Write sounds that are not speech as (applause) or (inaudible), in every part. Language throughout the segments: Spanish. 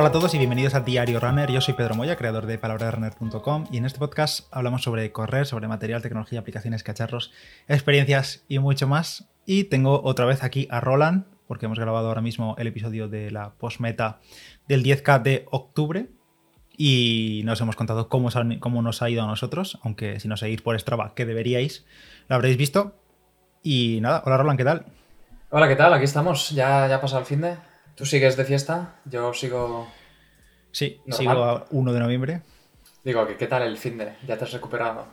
Hola a todos y bienvenidos a Diario Runner. Yo soy Pedro Moya, creador de palabrarunner.com y en este podcast hablamos sobre correr, sobre material, tecnología, aplicaciones, cacharros, experiencias y mucho más. Y tengo otra vez aquí a Roland, porque hemos grabado ahora mismo el episodio de la postmeta del 10K de octubre y nos hemos contado cómo, cómo nos ha ido a nosotros, aunque si no seguís por Strava, que deberíais, lo habréis visto. Y nada, hola Roland, ¿qué tal? Hola, ¿qué tal? Aquí estamos, ya, ya ha pasado el fin de... ¿Tú sigues de fiesta? Yo sigo. Sí, sigo a 1 de noviembre. Digo, ¿qué tal el fin de? ¿Ya te has recuperado?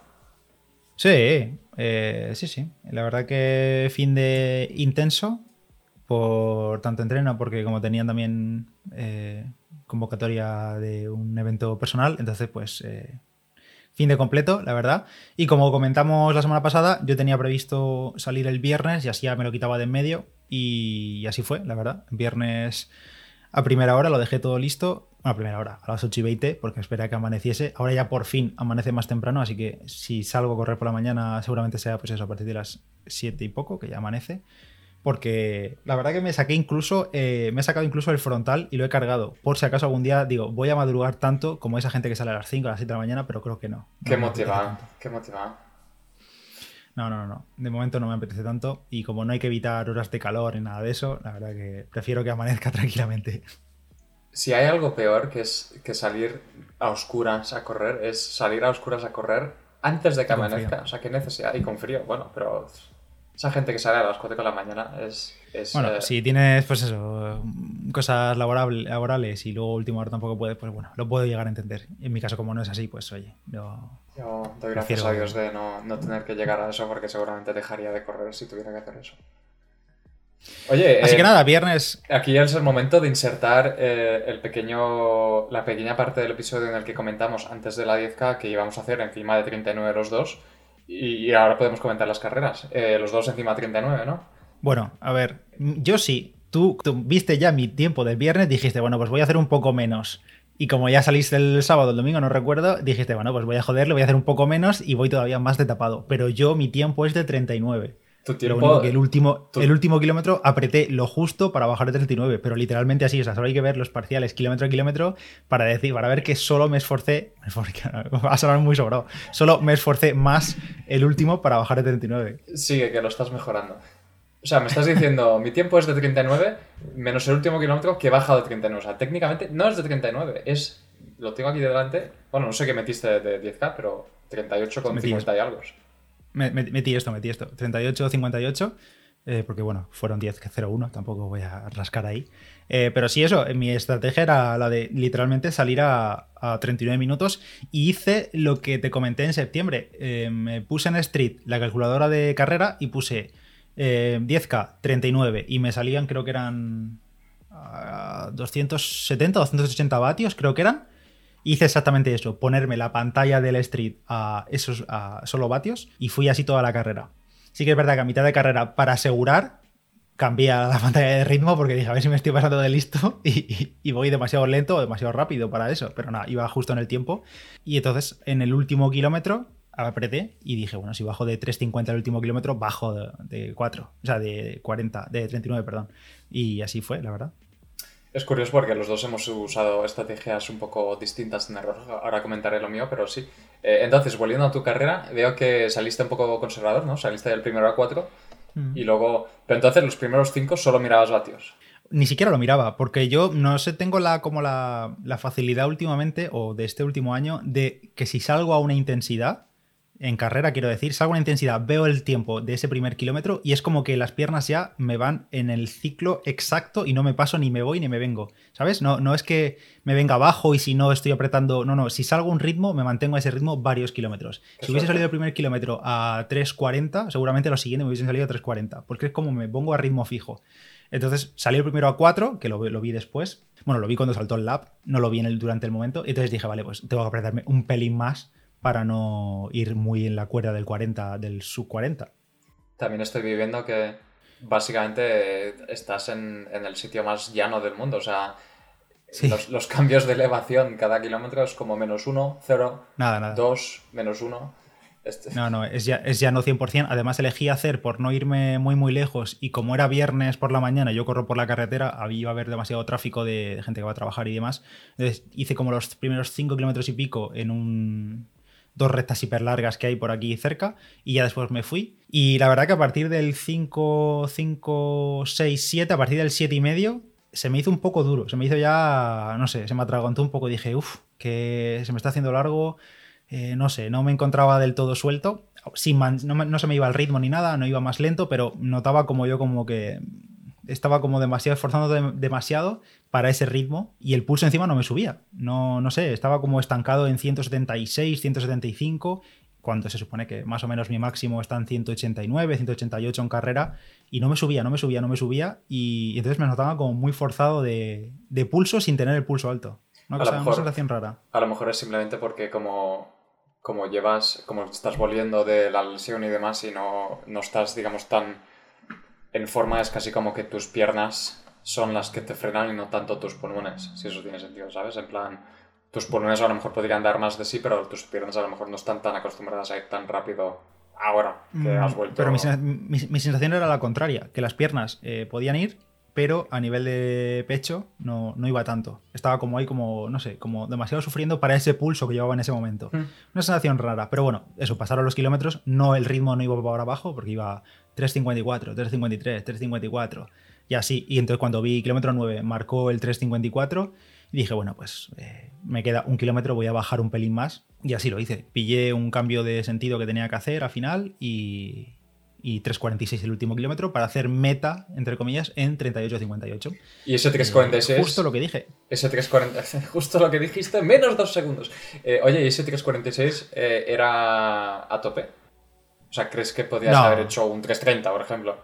Sí, eh, sí, sí. La verdad que fin de intenso por tanto entreno, porque como tenían también eh, convocatoria de un evento personal, entonces pues eh, fin de completo, la verdad. Y como comentamos la semana pasada, yo tenía previsto salir el viernes y así ya me lo quitaba de en medio y así fue, la verdad. Viernes a primera hora lo dejé todo listo. Bueno, a primera hora, a las 8 y 20, porque esperaba que amaneciese. Ahora ya por fin amanece más temprano, así que si salgo a correr por la mañana, seguramente sea pues eso, a partir de las 7 y poco, que ya amanece. Porque la verdad que me saqué incluso, eh, me he sacado incluso el frontal y lo he cargado. Por si acaso algún día digo, voy a madrugar tanto como esa gente que sale a las 5, a las 7 de la mañana, pero creo que no. Qué motivado, qué motivado. No, no, no, De momento no me apetece tanto. Y como no hay que evitar horas de calor ni nada de eso, la verdad que prefiero que amanezca (laughs) tranquilamente. Si hay algo peor que es que salir a oscuras a correr, es salir a oscuras a correr antes de que amanezca. O sea, qué necesidad. Y con frío, bueno, pero esa gente que sale a las 4 de la mañana es... bueno, eh, si tienes, pues eso, cosas laborales y luego último hora tampoco puedes, pues bueno, lo puedo llegar a entender. En mi caso, como no es así, pues oye, yo... Yo doy gracias a Dios de no, no, tener que llegar a eso porque seguramente dejaría de correr si tuviera que hacer eso. Oye, así que eh, nada, viernes. Aquí es el momento de insertar eh, el pequeño, la pequeña parte del episodio en el que comentamos antes de la 10K que íbamos a hacer encima de 39 los dos. Y, ahora podemos comentar las carreras. Eh, los dos encima de 39, ¿no? Bueno, a ver, yo sí. Tú, tú, viste ya mi tiempo del viernes, dijiste, bueno, pues voy a hacer un poco menos. Y como ya saliste el sábado, el domingo, no recuerdo, dijiste, bueno, pues voy a joderle, voy a hacer un poco menos y voy todavía más de tapado. Pero yo, mi tiempo es de 39. Tu tiempo, que el último, el último kilómetro apreté lo justo para bajar de 39, pero literalmente así, o sea, solo hay que ver los parciales kilómetro a kilómetro para decir, para ver que solo me esforcé, (laughs) va a sonar muy sobrado, solo me esforcé más el último para bajar de 39. Sigue, que lo estás mejorando. O sea, me estás diciendo, (laughs) mi tiempo es de 39 menos el último kilómetro que he bajado de 39. O sea, técnicamente no es de 39, es. Lo tengo aquí delante. Bueno, no sé qué metiste de 10K, pero 38 con 50 y algo. metí esto, metí esto. 38, 58. Eh, porque bueno, fueron 10 que 0-1, tampoco voy a rascar ahí. Eh, pero sí, eso, mi estrategia era la de literalmente salir a, 39 minutos y hice lo que te comenté en septiembre. Eh, me puse en Street la calculadora de carrera y puse 10K, eh, 39. Y me salían, creo que eran 270, 280 vatios, creo que eran. Hice exactamente eso, ponerme la pantalla del Street a esos solo vatios y fui así toda la carrera. Sí que es verdad que a mitad de carrera, para asegurar, cambié la (laughs) pantalla de ritmo porque dije, a ver si me estoy pasando de listo (laughs) y, voy demasiado lento o demasiado rápido para eso. Pero nada, iba justo en el tiempo. Y entonces, en el último kilómetro, apreté y dije, bueno, si bajo de 3.50 el último kilómetro, bajo de, 4, o sea, de 40, de 39, perdón. Y así fue, la verdad. Es curioso porque los dos hemos usado estrategias un poco distintas en error. Ahora comentaré lo mío, pero sí. Eh, entonces, volviendo a tu carrera, veo que saliste un poco conservador, ¿no? Saliste del primero a 4 mm. y luego... Pero entonces los primeros 5 solo mirabas vatios. Ni siquiera lo miraba, porque yo no sé, tengo la, como la, la facilidad últimamente, o de este último año, de que si salgo a una intensidad, en carrera, quiero decir, salgo a intensidad, veo el tiempo de ese primer kilómetro y es como que las piernas ya me van en el ciclo exacto y no me paso ni me voy ni me vengo, ¿sabes? No, no es que me venga abajo y si no estoy apretando, no, no, si salgo un ritmo, me mantengo a ese ritmo varios kilómetros. Si hubiese salido el primer kilómetro a 3.40, seguramente los siguientes me hubiesen salido a 3.40, porque es como me pongo a ritmo fijo. Entonces salí el primero a 4, que lo, lo, vi después. Bueno, lo vi cuando saltó el lap, no lo vi en el, durante el momento. Entonces dije, vale, pues tengo que apretarme un pelín más para no ir muy en la cuerda del 40, del sub 40. También estoy viviendo que básicamente estás en, el sitio más llano del mundo, o sea, los, cambios de elevación cada kilómetro es como menos 1, 0, 2, menos 1. Este- No, no, es ya, es ya no 100%. Además elegí hacer por no irme muy muy lejos y como era viernes por la mañana, yo corro por la carretera, había iba a haber demasiado tráfico de, de gente que va a trabajar y demás. Entonces hice como los primeros 5 kilómetros y pico en un dos rectas hiper largas que hay por aquí cerca y ya después me fui. Y la verdad que a partir del 5, 5, 6, 7, a partir del 7 y medio, se me hizo un poco duro. Se me hizo ya, no sé, se me atragantó un poco. Dije, uff, que se me está haciendo largo. Eh, no sé, no me encontraba del todo suelto. Sin man- no, no se me iba el ritmo ni nada, no iba más lento, pero notaba como yo como que estaba como demasiado esforzando de- demasiado para ese ritmo y el pulso encima no me subía. No, no sé, estaba como estancado en 176, 175, cuando se supone que más o menos mi máximo está en 189, 188 en carrera, y no me subía, no me subía, no me subía, y, y entonces me notaba como muy forzado de, de pulso sin tener el pulso alto. Una, cosa, una mejor- sensación rara. A lo mejor es simplemente porque como, como llevas, como estás volviendo de la lesión y demás y no, no estás, digamos, tan en forma, es casi como que tus piernas son las que te frenan y no tanto tus pulmones, si eso tiene sentido, ¿sabes? En plan, tus pulmones a lo mejor podrían dar más de sí, pero tus piernas a lo mejor no están tan acostumbradas a ir tan rápido ahora que Mm, has vuelto. Pero mi, mi- mi sensación era la contraria, que las piernas eh, podían ir, pero a nivel de pecho no, no iba tanto. Estaba como ahí, como, no sé, como demasiado sufriendo para ese pulso que llevaba en ese momento. Mm. Una sensación rara, pero bueno, eso, pasaron los kilómetros, no el ritmo no iba para abajo, porque iba 3.54, 3.53, 3.54 y así. Y entonces cuando vi kilómetro 9 marcó el 3.54 y dije, bueno, pues eh, me queda un kilómetro, voy a bajar un pelín más. Y así lo hice. Pillé un cambio de sentido que tenía que hacer al final y, y 3.46 el último kilómetro para hacer meta, entre comillas, en 38.58. Y ese 346... Justo lo que dije. Ese 340, (laughs) justo lo que dijiste, menos dos segundos. Eh, oye, ¿y ese 346 eh, era a tope? O sea, ¿crees que podías No. haber hecho un 330, por ejemplo?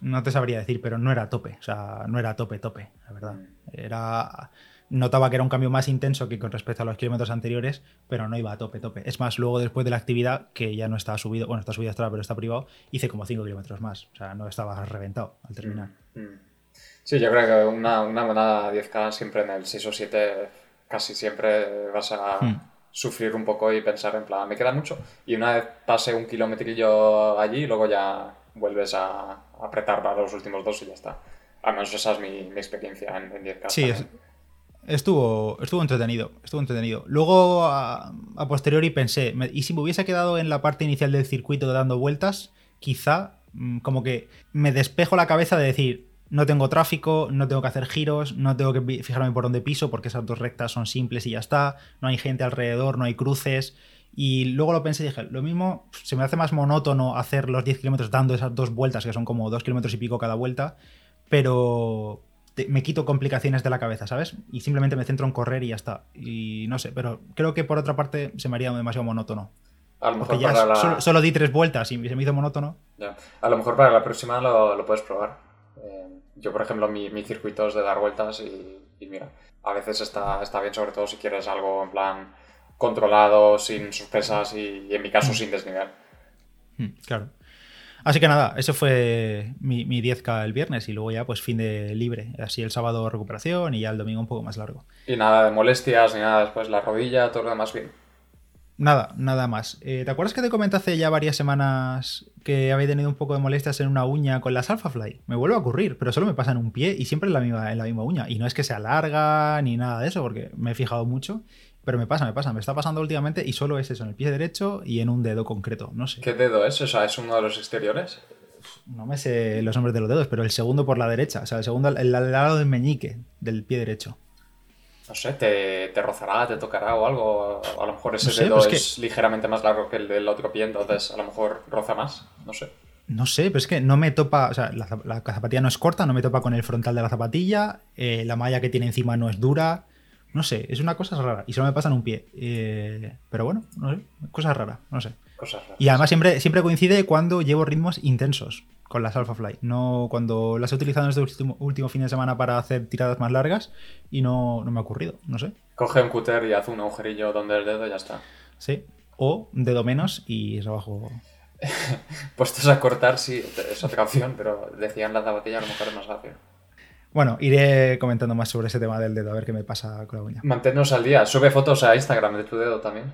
No te sabría decir, pero no era a tope. O sea, no era a tope, tope, la verdad. Era. Notaba que era un cambio más intenso que con respecto a los kilómetros anteriores, pero no iba a tope, tope. Es más, luego después de la actividad, que ya no estaba subido, bueno, está subido hasta ahora, pero está privado, hice como 5 kilómetros más. O sea, no estaba reventado al terminar. Mm. Sí, yo creo que una, una buena 10K siempre en el 6 o 7 casi siempre vas a Hmm. sufrir un poco y pensar en plan, me queda mucho. Y una vez pase un kilometrillo allí, luego ya vuelves a apretar para los últimos dos y ya está. Al menos esa es mi, mi experiencia en, en 10K. Sí, es-. Estuvo, estuvo entretenido, estuvo entretenido. Luego, a, posteriori, pensé, ¿y si me hubiese quedado en la parte inicial del circuito dando vueltas? Quizá, mm, como que me despejo la cabeza de decir, no tengo tráfico, no tengo que hacer giros, no tengo que fijarme por dónde piso, porque esas dos rectas son simples y ya está, no hay gente alrededor, no hay cruces. Y luego lo pensé y dije, lo mismo, se me hace más monótono hacer los 10 kilómetros dando esas dos vueltas, que son como 2 kilómetros y pico cada vuelta, pero te- me quito complicaciones de la cabeza, ¿sabes? Y simplemente me centro en correr y ya está. Y no sé, pero creo que por otra parte se me haría demasiado monótono. A lo mejor Porque ya para la... solo, solo di tres vueltas y se me hizo monótono. Ya. A lo mejor para la próxima lo, lo puedes probar. Eh, yo, por ejemplo, mi, mi circuito es de dar vueltas y, y mira, a veces está, está bien, sobre todo si quieres algo en plan controlado, sin sorpresas y, y en mi caso sin desnivel. Mm, claro. Así que nada, eso fue mi, mi 10K el viernes y luego ya pues fin de libre. Así el sábado recuperación y ya el domingo un poco más largo. Y nada de molestias ni nada después, la rodilla, todo lo demás bien. Nada, nada más. Eh, ¿Te acuerdas que te comenté hace ya varias semanas que había tenido un poco de molestias en una uña con las Alphafly? Me vuelve a ocurrir, pero solo me pasa en un pie y siempre en la misma, en la misma uña. Y no es que sea larga ni nada de eso, porque me he fijado mucho, pero me pasa, me pasa, me está pasando últimamente y solo es eso, en el pie derecho y en un dedo concreto. No sé. ¿Qué dedo es? O sea, ¿es uno de los exteriores? No me sé los nombres de los dedos, pero el segundo por la derecha, o sea, el segundo al lado del meñique del pie derecho. No sé, te, te rozará, te tocará o algo. A lo mejor ese No sé, dedo pues es que- ligeramente más largo que el del otro pie, entonces a lo mejor roza más. No sé. No sé, pero es que no me topa, o sea, la zapatilla no es corta, no me topa con el frontal de la zapatilla, eh, la malla que tiene encima no es dura, no sé, es una cosa rara y solo me pasa en un pie. Eh, pero bueno, no sé, cosa rara, no sé. Cosas raras. Y además siempre, siempre coincide cuando llevo ritmos intensos con las Alphafly, no cuando las he utilizado en este último, último fin de semana para hacer tiradas más largas y no, no me ha ocurrido, no sé. Coge un cúter y haz un agujerillo donde el dedo y ya está. Sí. O un dedo menos y trabajo. (laughs) Puestos a cortar, sí, es otra opción, pero decían la zapatilla a lo mejor es más rápido. Bueno, iré comentando más sobre ese tema del dedo, a ver qué me pasa con la uña. Manténnos al día. Sube fotos a Instagram de tu dedo también.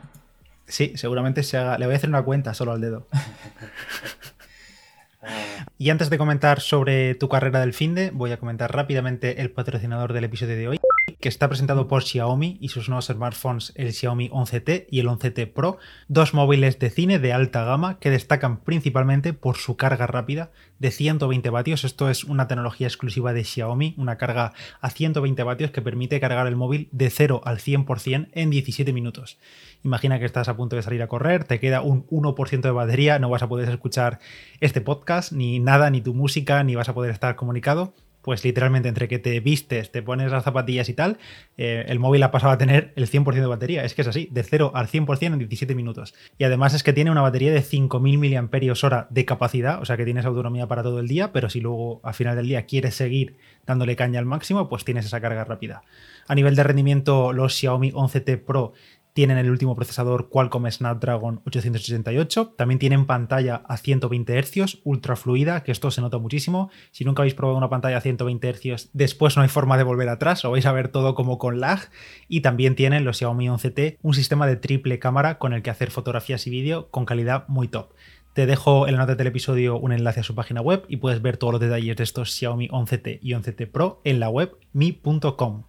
Sí, seguramente se haga. Le voy a hacer una cuenta solo al dedo. (laughs) y antes de comentar sobre tu carrera del finde, voy a comentar rápidamente el patrocinador del episodio de hoy que está presentado por Xiaomi y sus nuevos smartphones, el Xiaomi 11T y el 11T Pro, dos móviles de cine de alta gama que destacan principalmente por su carga rápida de 120 vatios. Esto es una tecnología exclusiva de Xiaomi, una carga a 120 vatios que permite cargar el móvil de 0 al 100% en 17 minutos. Imagina que estás a punto de salir a correr, te queda un 1% de batería, no vas a poder escuchar este podcast, ni nada, ni tu música, ni vas a poder estar comunicado pues literalmente entre que te vistes, te pones las zapatillas y tal, eh, el móvil ha pasado a tener el 100% de batería. Es que es así, de 0 al 100% en 17 minutos. Y además es que tiene una batería de 5.000 mAh de capacidad, o sea que tienes autonomía para todo el día, pero si luego al final del día quieres seguir dándole caña al máximo, pues tienes esa carga rápida. A nivel de rendimiento, los Xiaomi 11T Pro tienen el último procesador Qualcomm Snapdragon 868. También tienen pantalla a 120 Hz, ultra fluida, que esto se nota muchísimo. Si nunca habéis probado una pantalla a 120 Hz, después no hay forma de volver atrás, o vais a ver todo como con lag. Y también tienen los Xiaomi 11T un sistema de triple cámara con el que hacer fotografías y vídeo con calidad muy top. Te dejo en la nota del episodio un enlace a su página web y puedes ver todos los detalles de estos Xiaomi 11T y 11T Pro en la web mi.com.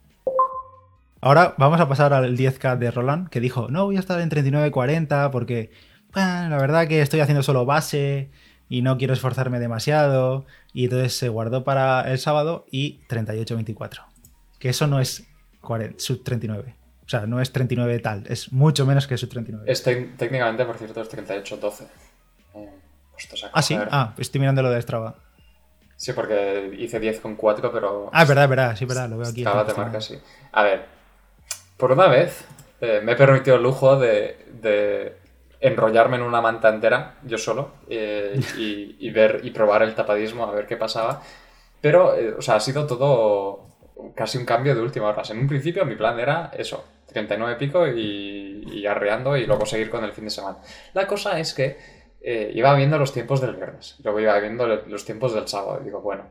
Ahora vamos a pasar al 10K de Roland, que dijo, no voy a estar en 39.40 porque la verdad que estoy haciendo solo base y no quiero esforzarme demasiado. Y entonces se guardó para el sábado y 38.24. Que eso no es sub 39. O sea, no es 39 tal, es mucho menos que sub 39. técnicamente, por cierto, es 38.12. Eh, ah, sí, ah, estoy mirando lo de Strava. Sí, porque hice 10.4, pero. Ah, es verdad, es verdad, sí, verdad, lo veo aquí. Strava te marca, sí. A ver, por una vez eh, me he permitido el lujo de, enrollarme en una manta entera, yo solo, eh, y, ver y probar el tapadismo, a ver qué pasaba. Pero, eh, o sea, ha sido todo casi un cambio de última hora. En un principio mi plan era eso, 39 pico y, arreando y luego seguir con el fin de semana. La cosa es que iba viendo los tiempos del viernes, luego iba viendo los tiempos del sábado. Y digo, bueno,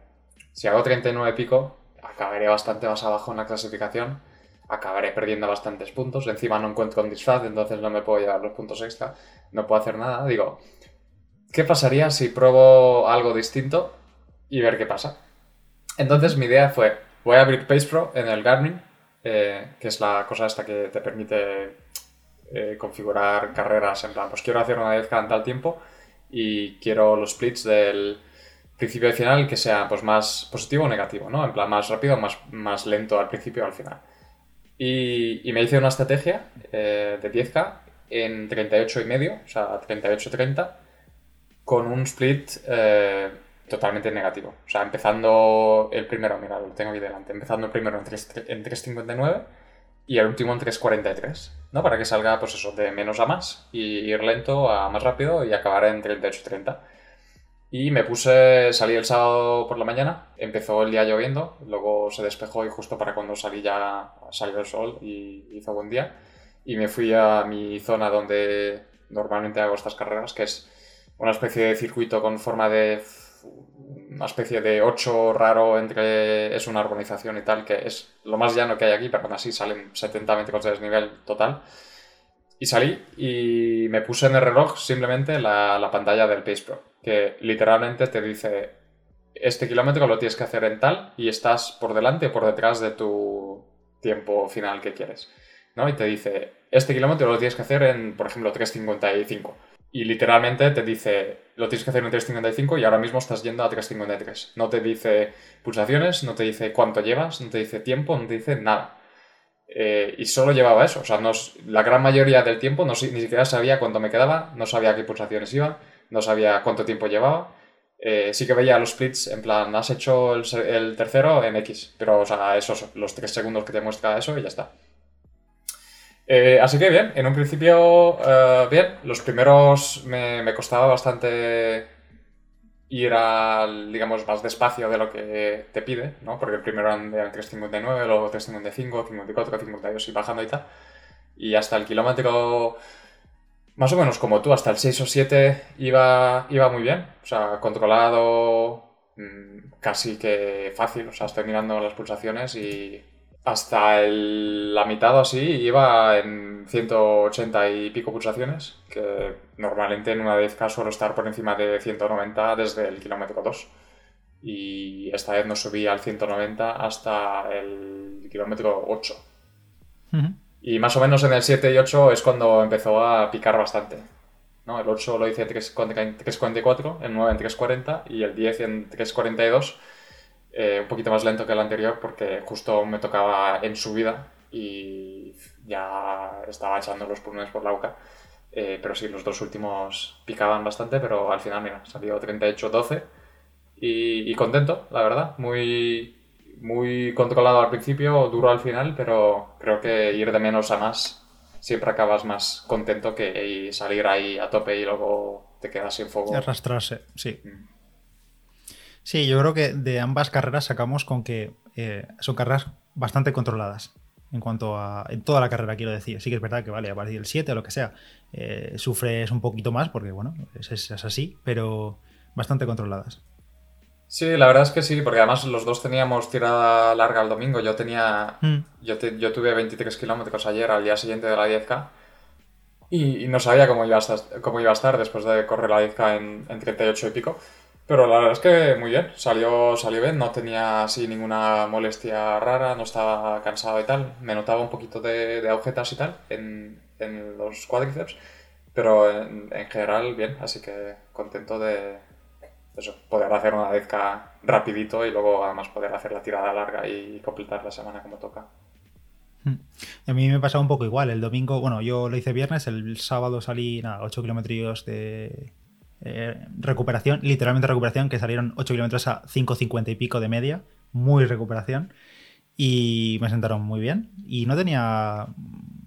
si hago 39 pico, acabaré bastante más abajo en la clasificación acabaré perdiendo bastantes puntos. Encima no encuentro un disfraz, entonces no me puedo llevar los puntos extra. No puedo hacer nada. Digo, ¿qué pasaría si pruebo algo distinto y ver qué pasa? Entonces mi idea fue, voy a abrir Pace Pro en el Garmin, eh, que es la cosa esta que te permite eh, configurar carreras en plan, pues quiero hacer una 10 cada tal tiempo y quiero los splits del principio y final que sea pues más positivo o negativo, ¿no? En plan más rápido más, más lento al principio o al final. Y, me hice una estrategia eh, de 10K en 38 y medio, o sea, 38-30, con un split eh, totalmente negativo. O sea, empezando el primero, mira, lo tengo aquí delante, empezando el primero en 3.59 y el último en 3.43, ¿no? Para que salga, pues eso, de menos a más y ir lento a más rápido y acabar en 38-30. Y me puse, salí el sábado por la mañana, empezó el día lloviendo, luego se despejó y justo para cuando salí ya salió el sol y hizo buen día. Y me fui a mi zona donde normalmente hago estas carreras, que es una especie de circuito con forma de una especie de 8 raro entre es una organización y tal, que es lo más llano que hay aquí, pero aún así salen 70 metros de desnivel total. Y salí y me puse en el reloj simplemente la, la pantalla del Pace Pro que literalmente te dice, este kilómetro lo tienes que hacer en tal y estás por delante o por detrás de tu tiempo final que quieres. ¿no? Y te dice, este kilómetro lo tienes que hacer en, por ejemplo, 3.55. Y literalmente te dice, lo tienes que hacer en 3.55 y ahora mismo estás yendo a 3.53. No te dice pulsaciones, no te dice cuánto llevas, no te dice tiempo, no te dice nada. Eh, y solo llevaba eso. O sea, la gran mayoría del tiempo no, ni siquiera sabía cuánto me quedaba, no sabía qué pulsaciones iba, no sabía cuánto tiempo llevaba. Eh, sí que veía los splits, en plan, has hecho el, tercero en X, pero, o sea, esos, los tres segundos que te muestra eso y ya está. Eh, así que bien, en un principio, eh, bien, los primeros me, costaba bastante ir al, digamos, más despacio de lo que te pide, ¿no? Porque primero eran de 3.59, luego 3.55, 54, 52 y bajando y tal. Y hasta el kilómetro más o menos como tú, hasta el 6 o 7 iba, iba muy bien. O sea, controlado, mm, casi que fácil. O sea, estoy mirando las pulsaciones y hasta la mitad o así iba en 180 y pico pulsaciones, que normalmente en una 10K suelo estar por encima de 190 desde el kilómetro 2. Y esta vez no subí al 190 hasta el kilómetro 8. Y más o menos en el 7 y 8 es cuando empezó a picar bastante. ¿no? El 8 lo hice en 3.44, el 9 en 3.40 y el 10 en 3.42 eh, un poquito más lento que el anterior porque justo me tocaba en subida y ya estaba echando los pulmones por la boca. Eh, pero sí, los dos últimos picaban bastante, pero al final, mira, salió 38-12 y, y, contento, la verdad. Muy, muy controlado al principio, duro al final, pero creo que ir de menos a más siempre acabas más contento que salir ahí a tope y luego te quedas sin fuego. Arrastrarse, sí. Mm. Sí, yo creo que de ambas carreras sacamos con que eh, son carreras bastante controladas. En cuanto a. En toda la carrera, quiero decir. Sí que es verdad que, vale, a partir del 7 o lo que sea, eh, sufres un poquito más porque, bueno, es, así, pero bastante controladas. Sí, la verdad es que sí, porque además los dos teníamos tirada larga el domingo. Yo tenía. Mm. Yo, yo, tuve 23 kilómetros ayer, al día siguiente de la 10K. Y, no sabía cómo iba, a estar, cómo iba a estar después de correr la 10K en, en 38 y pico. Pero la verdad es que muy bien, salió, salió bien, no tenía así ninguna molestia rara, no estaba cansado y tal. Me notaba un poquito de, de agujetas y tal en, en los cuádriceps, pero en, general bien, así que contento de eso, poder hacer una dezca rapidito y luego además poder hacer la tirada larga y completar la semana como toca. Hmm. A mí me pasaba un poco igual. El domingo, bueno, yo lo hice viernes, el sábado salí nada, 8 kilómetros de, eh, recuperación, literalmente recuperación, que salieron 8 kilómetros a 5.50 y pico de media, muy recuperación, y me sentaron muy bien. Y no tenía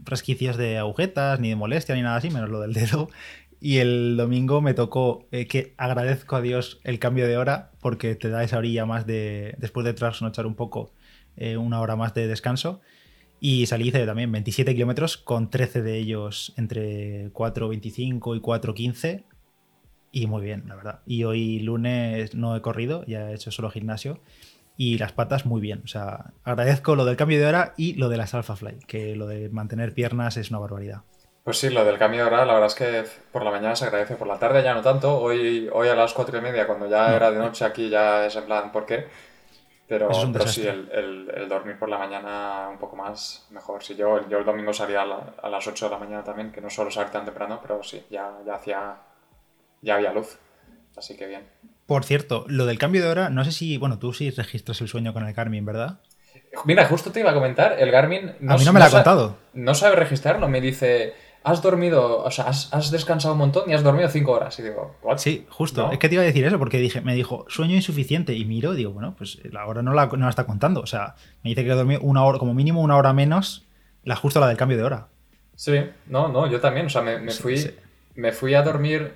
resquicios de agujetas, ni de molestia, ni nada así, menos lo del dedo. Y el domingo me tocó eh, que agradezco a Dios el cambio de hora, porque te da esa orilla más de, después de trasnochar un poco, eh, una hora más de descanso. Y salí hice también 27 kilómetros, con 13 de ellos entre 4.25 y 4.15 y muy bien, la verdad. Y hoy lunes no he corrido, ya he hecho solo gimnasio y las patas muy bien. O sea, agradezco lo del cambio de hora y lo de las Alpha Fly, que lo de mantener piernas es una barbaridad. Pues sí, lo del cambio de hora, la verdad es que por la mañana se agradece, por la tarde ya no tanto. Hoy, hoy a las cuatro y media, cuando ya era de noche aquí, ya es en plan, ¿por qué? Pero, sí, el, dormir por la mañana un poco más, mejor. Si yo, yo el domingo salía a, las 8 de la mañana también, que no suelo salir tan temprano, pero sí, ya, ya hacía ya había luz. Así que bien. Por cierto, lo del cambio de hora, no sé si, bueno, tú sí registras el sueño con el Garmin, ¿verdad? Mira, justo te iba a comentar, el Garmin... No, a mí no me lo ha contado. No sabe registrarlo, me dice, has dormido, o sea, has, descansado un montón y has dormido cinco horas. Y digo, ¿what? Sí, justo. Es que te iba a decir eso, porque dije, me dijo, sueño insuficiente. Y miro, digo, bueno, pues la hora no la, no la está contando. O sea, me dice que he dormido una hora, como mínimo una hora menos, la justo la del cambio de hora. Sí, no, no, yo también. O sea, me, fui, me fui a dormir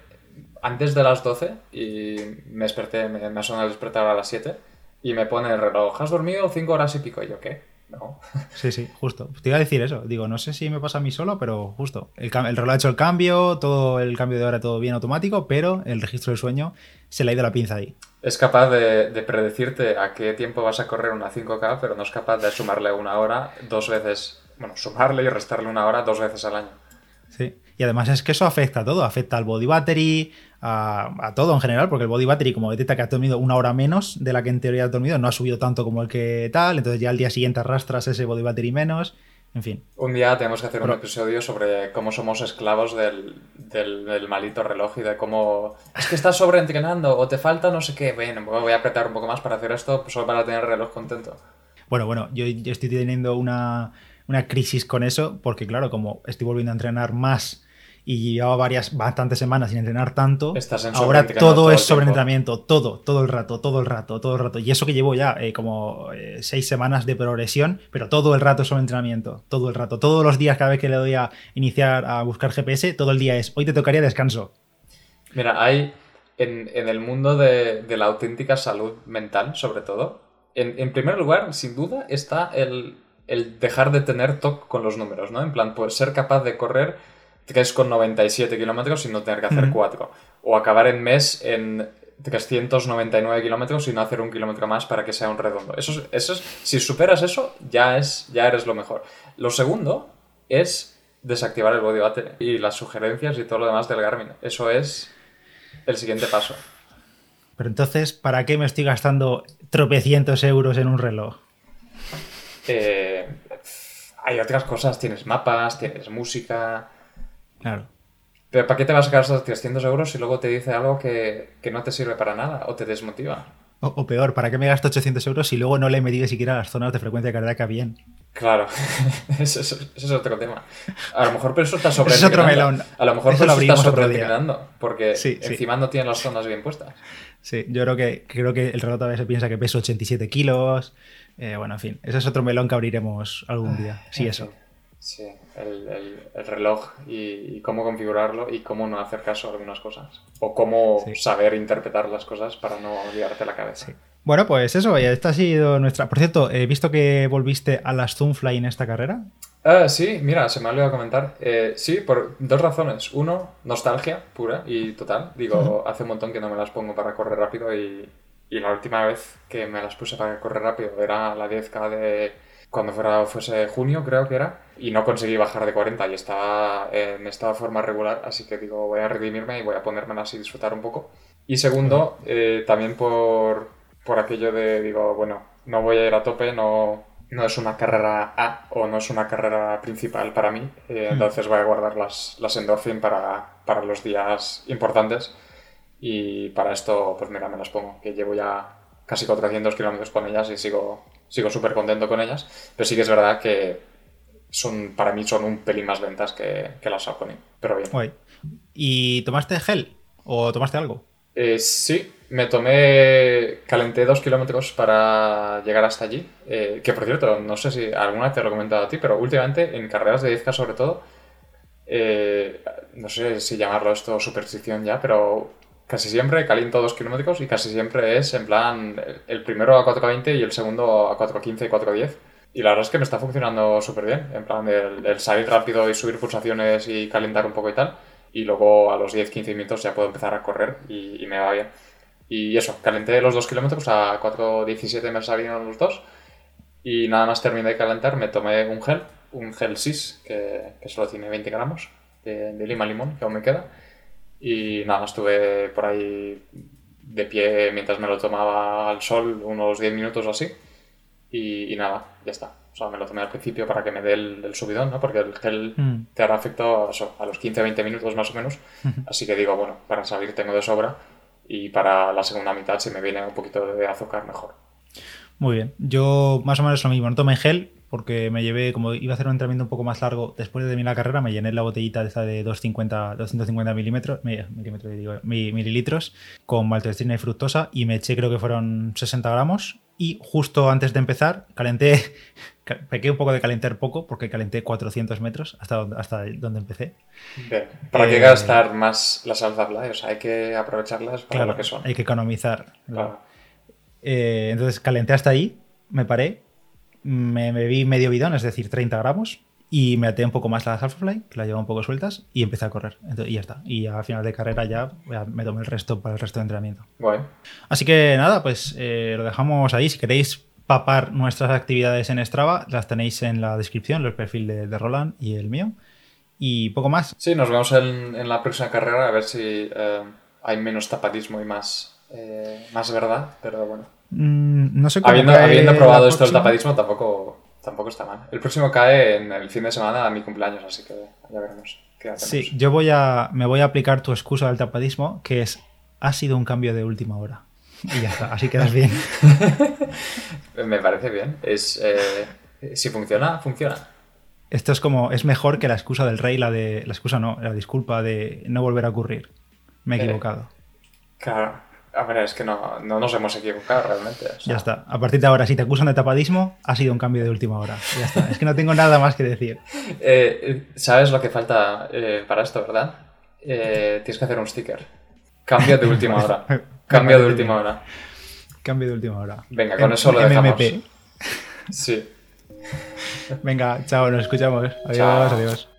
antes de las 12 y me desperté, me, me el despertar a las 7 y me pone el reloj, ¿has dormido 5 horas y pico? Y yo, ¿qué? No. (laughs) Sí, sí, justo. Te iba a decir eso. Digo, no sé si me pasa a mí solo, pero justo. El, reloj ha hecho el cambio, todo el cambio de hora, todo bien automático, pero el registro del sueño se le ha ido la pinza ahí. Es capaz de, de predecirte a qué tiempo vas a correr una 5K, pero no es capaz de sumarle una hora dos veces. Bueno, sumarle y restarle una hora dos veces al año. Sí. Y además es que eso afecta a todo. Afecta al body battery, a, todo en general, porque el body battery, como detecta que has dormido una hora menos de la que en teoría has dormido, no ha subido tanto como el que tal, entonces ya al día siguiente arrastras ese body battery menos. En fin. Un día tenemos que hacer un episodio sobre cómo somos esclavos del, del, malito reloj y de cómo es que estás sobreentrenando o te falta no sé qué. Bueno, voy a apretar un poco más para hacer esto solo para tener el reloj contento. Bueno, bueno, yo, yo estoy teniendo una, una crisis con eso porque, claro, como estoy volviendo a entrenar más y llevaba varias, bastantes semanas sin entrenar tanto. ahora todo, es sobreentrenamiento, todo, todo el rato, todo el rato, todo el rato. Y eso que llevo ya eh, como eh, seis semanas de progresión, pero todo el rato es sobreentrenamiento, todo el rato. Todos los días, cada vez que le doy a iniciar a buscar GPS, todo el día es, hoy te tocaría descanso. Mira, hay en, el mundo de, la auténtica salud mental, sobre todo, en, primer lugar, sin duda, está el, el dejar de tener toque con los números, ¿no? En plan, pues ser capaz de correr 3,97 kilómetros sin no tener que hacer 4. O acabar en mes en 399 kilómetros y no hacer un kilómetro más para que sea un redondo. Eso, es- eso es- si superas eso, ya, es, ya eres lo mejor. Lo segundo es desactivar el body battery y las sugerencias y todo lo demás del Garmin. Eso es el siguiente paso. Pero entonces, ¿para qué me estoy gastando tropecientos euros en un reloj? Eh, hay otras cosas, tienes mapas, tienes música. Claro. Pero ¿para qué te vas a gastar 300 euros si luego te dice algo que, que no te sirve para nada o te desmotiva? O, o peor, ¿para qué me gasto 800 euros si luego no le he medido siquiera las zonas de frecuencia cardíaca bien? Claro, (laughs) ese, es- otro tema. A lo mejor por eso estás Ese es otro melón. A lo mejor Eso lo eso sobreentrenando, porque Sí, sí. encima no tienes las zonas bien puestas. Sí, yo creo que, creo que el reloj todavía se piensa que peso 87 kilos. Eh, bueno, en fin, ese es otro melón que abriremos algún día. Sí, eso. Sí, el, el- el reloj y, y cómo configurarlo y cómo no hacer caso a algunas cosas. O cómo Sí. saber interpretar las cosas para no liarte la cabeza. Bueno, pues eso, esta ha sido nuestra. Por cierto, he visto que volviste a las Zoomfly en esta carrera. Ah, sí, mira, se me ha olvidado comentar. Eh, sí, por dos razones. Uno, nostalgia pura y total. Digo, hace un montón que no me las pongo para correr rápido y, y la última vez que me las puse para correr rápido era la 10K de cuando fuera, fuese junio, creo que era, y no conseguí bajar de 40 y estaba en estado de forma regular, así que digo, voy a redimirme y voy a ponérmelas y disfrutar un poco. Y segundo, eh, también por, por aquello de, digo, bueno, no voy a ir a tope, no, no es una carrera A o no es una carrera principal para mí, eh, entonces voy a guardar las, las endorphin para, para los días importantes y para esto, pues mira, me las pongo, que llevo ya casi 400 kilómetros con ellas y sigo sigo súper contento con ellas, pero sí que es verdad que son para mí son un pelín más lentas que, que las Saucony, pero bien. Guay. ¿Y tomaste gel? ¿O tomaste algo? Eh, sí, me tomé, calenté dos kilómetros para llegar hasta allí, eh, que por cierto, no sé si alguna vez te lo he comentado a ti, pero últimamente en carreras de 10K sobre todo, eh, no sé si llamarlo esto superstición ya, pero casi siempre caliento dos kilómetros y casi siempre es en plan el primero a 4.20 y el segundo a 4.15 y 4.10. Y la verdad es que me está funcionando súper bien, en plan el, el salir rápido y subir pulsaciones y calentar un poco y tal. Y luego a los 10-15 minutos ya puedo empezar a correr y, y me va bien. Y eso, calenté los dos kilómetros a 4.17 me salieron los dos. Y nada más terminé de calentar, me tomé un gel, un gel SIS, que, que solo tiene 20 gramos de, de lima limón, que aún me queda. Y nada, estuve por ahí de pie mientras me lo tomaba al sol unos 10 minutos o así. Y, y nada, ya está. O sea, me lo tomé al principio para que me dé el, el subidón, ¿no? Porque el gel Mm. te hará efecto a, a los 15-20 minutos más o menos. Así que digo, bueno, para salir tengo de sobra. Y para la segunda mitad, si me viene un poquito de azúcar, mejor. Muy bien. Yo más o menos lo mismo. No tomé gel porque me llevé, como iba a hacer un entrenamiento un poco más largo después de terminar la carrera, me llené la botellita de esta de 250, 250 milímetros, digo, mililitros con maltodextrina y fructosa y me eché creo que fueron 60 gramos y justo antes de empezar calenté, (laughs) ca- pequé un poco de calentar poco porque calenté 400 metros hasta donde, hasta donde empecé. Bien. ¿Para qué Eh, gastar más las alza fly? O sea, hay que aprovecharlas para Claro, lo que son. hay que economizar. Claro. Eh, entonces calenté hasta ahí, me paré, me bebí medio bidón, es decir, 30 gramos, y me até un poco más las Alphafly, que las llevo un poco sueltas, y empecé a correr. Entonces, y ya está. Y a final de carrera ya, ya me tomé el resto para el resto de entrenamiento. Guay. Así que nada, pues eh, lo dejamos ahí. Si queréis papar nuestras actividades en Strava, las tenéis en la descripción, el perfil de, de Roland y el mío. Y poco más. Sí, nos vemos en, en la próxima carrera a ver si eh, hay menos tapadismo y más, eh, más verdad, pero bueno. Mm, no sé cómo Habiendo, habiendo la probado esto el tapadismo tampoco, tampoco está mal. El próximo cae en el fin de semana a mi cumpleaños, así que ya veremos qué. Sí, yo voy a, me voy a aplicar tu excusa del tapadismo, que es, ha sido un cambio de última hora. Y ya está, así quedas bien. (laughs) Me parece bien. Es, eh, si funciona, funciona. Esto es como, es mejor que la excusa del rey, la de, la excusa no, la disculpa de no volver a ocurrir. Me he Eh, equivocado. Claro. A ver, es que no, no nos hemos equivocado realmente. o sea, Ya está. A partir de ahora, si te acusan de tapadismo, ha sido un cambio de última hora. Ya está. Es que no tengo nada más que decir. (laughs) Eh, ¿Sabes lo que falta eh, para esto, verdad? Eh, tienes que hacer un sticker. Cambio de última hora. (laughs) Cambio de última hora. Cambio de última hora. Venga, con M- eso lo dejamos. MMP. (laughs) Sí. Venga, chao, nos escuchamos. Adiós, Chao. adiós.